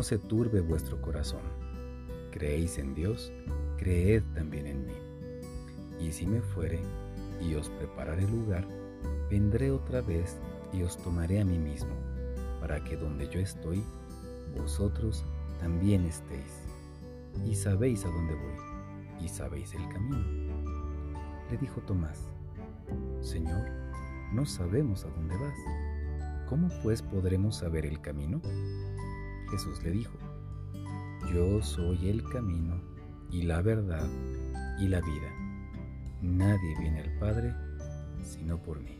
no se turbe vuestro corazón. Creéis en Dios, creed también en mí. Y si me fuere y os prepararé lugar, vendré otra vez y os tomaré a mí mismo, para que donde yo estoy, vosotros también estéis. Y sabéis a dónde voy, y sabéis el camino. Le dijo Tomás, Señor, no sabemos a dónde vas. ¿Cómo pues podremos saber el camino? Jesús le dijo, Yo soy el camino y la verdad y la vida. Nadie viene al Padre sino por mí.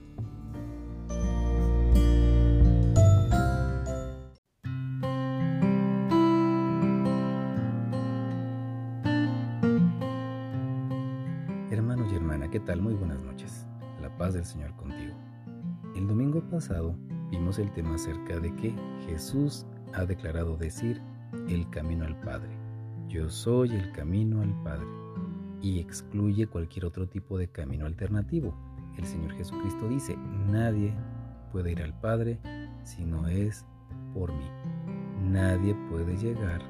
Hermano y hermana, ¿qué tal? Muy buenas noches. La paz del Señor contigo. El domingo pasado vimos el tema acerca de que Jesús ha declarado decir el camino al Padre. Yo soy el camino al Padre. Y excluye cualquier otro tipo de camino alternativo. El Señor Jesucristo dice, nadie puede ir al Padre si no es por mí. Nadie puede llegar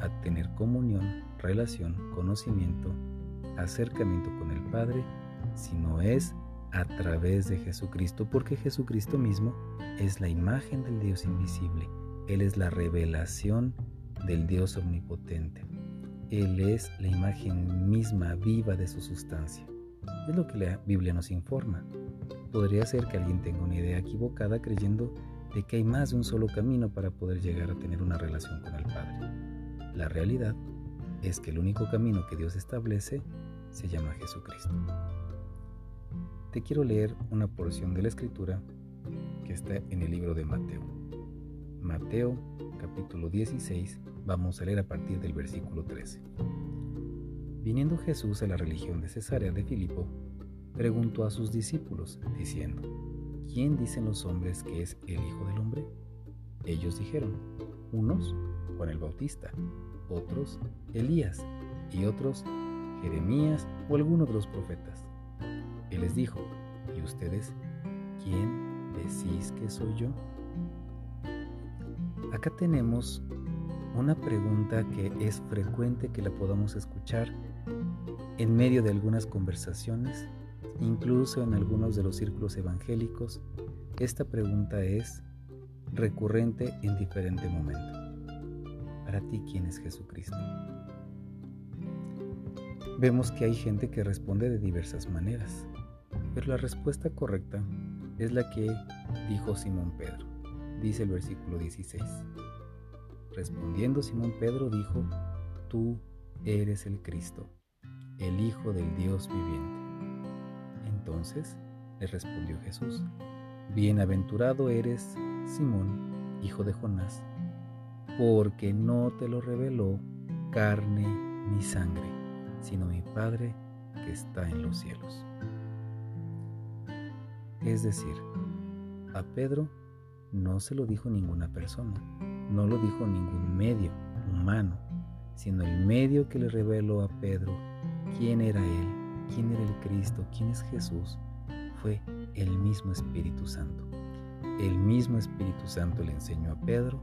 a tener comunión, relación, conocimiento, acercamiento con el Padre si no es a través de Jesucristo, porque Jesucristo mismo es la imagen del Dios invisible. Él es la revelación del Dios omnipotente. Él es la imagen misma viva de su sustancia. Es lo que la Biblia nos informa. Podría ser que alguien tenga una idea equivocada creyendo de que hay más de un solo camino para poder llegar a tener una relación con el Padre. La realidad es que el único camino que Dios establece se llama Jesucristo. Te quiero leer una porción de la escritura que está en el libro de Mateo. Mateo capítulo 16, vamos a leer a partir del versículo 13. Viniendo Jesús a la religión de Cesarea de Filipo, preguntó a sus discípulos, diciendo, ¿quién dicen los hombres que es el Hijo del Hombre? Ellos dijeron, unos, Juan el Bautista, otros, Elías, y otros, Jeremías o alguno de los profetas. Él les dijo, ¿y ustedes quién decís que soy yo? Acá tenemos una pregunta que es frecuente que la podamos escuchar en medio de algunas conversaciones, incluso en algunos de los círculos evangélicos. Esta pregunta es recurrente en diferente momento. Para ti, ¿quién es Jesucristo? Vemos que hay gente que responde de diversas maneras, pero la respuesta correcta es la que dijo Simón Pedro. Dice el versículo 16. Respondiendo Simón Pedro dijo, Tú eres el Cristo, el Hijo del Dios viviente. Entonces le respondió Jesús, Bienaventurado eres, Simón, hijo de Jonás, porque no te lo reveló carne ni sangre, sino mi Padre que está en los cielos. Es decir, a Pedro no se lo dijo ninguna persona, no lo dijo ningún medio humano, sino el medio que le reveló a Pedro quién era Él, quién era el Cristo, quién es Jesús, fue el mismo Espíritu Santo. El mismo Espíritu Santo le enseñó a Pedro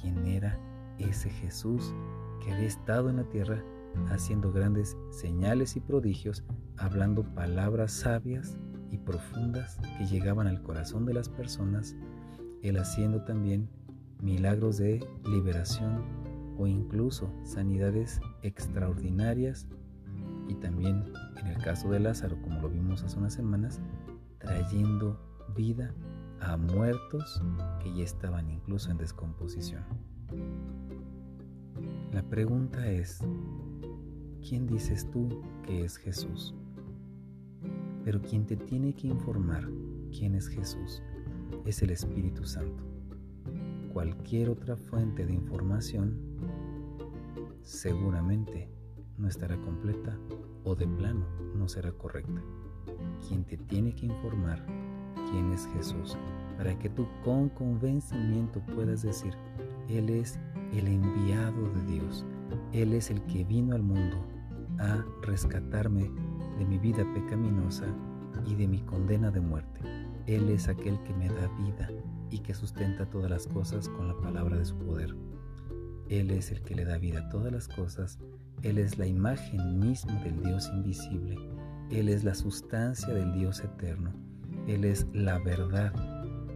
quién era ese Jesús que había estado en la tierra haciendo grandes señales y prodigios, hablando palabras sabias y profundas que llegaban al corazón de las personas él haciendo también milagros de liberación o incluso sanidades extraordinarias y también en el caso de Lázaro, como lo vimos hace unas semanas, trayendo vida a muertos que ya estaban incluso en descomposición. La pregunta es, ¿quién dices tú que es Jesús? Pero quien te tiene que informar quién es Jesús es el Espíritu Santo. Cualquier otra fuente de información seguramente no estará completa o de plano no será correcta. Quien te tiene que informar quién es Jesús para que tú con convencimiento puedas decir, Él es el enviado de Dios, Él es el que vino al mundo a rescatarme de mi vida pecaminosa y de mi condena de muerte. Él es aquel que me da vida y que sustenta todas las cosas con la palabra de su poder. Él es el que le da vida a todas las cosas, Él es la imagen misma del Dios invisible, Él es la sustancia del Dios eterno, Él es la verdad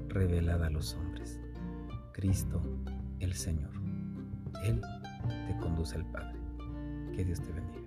revelada a los hombres. Cristo, el Señor. Él te conduce al Padre. Que Dios te bendiga.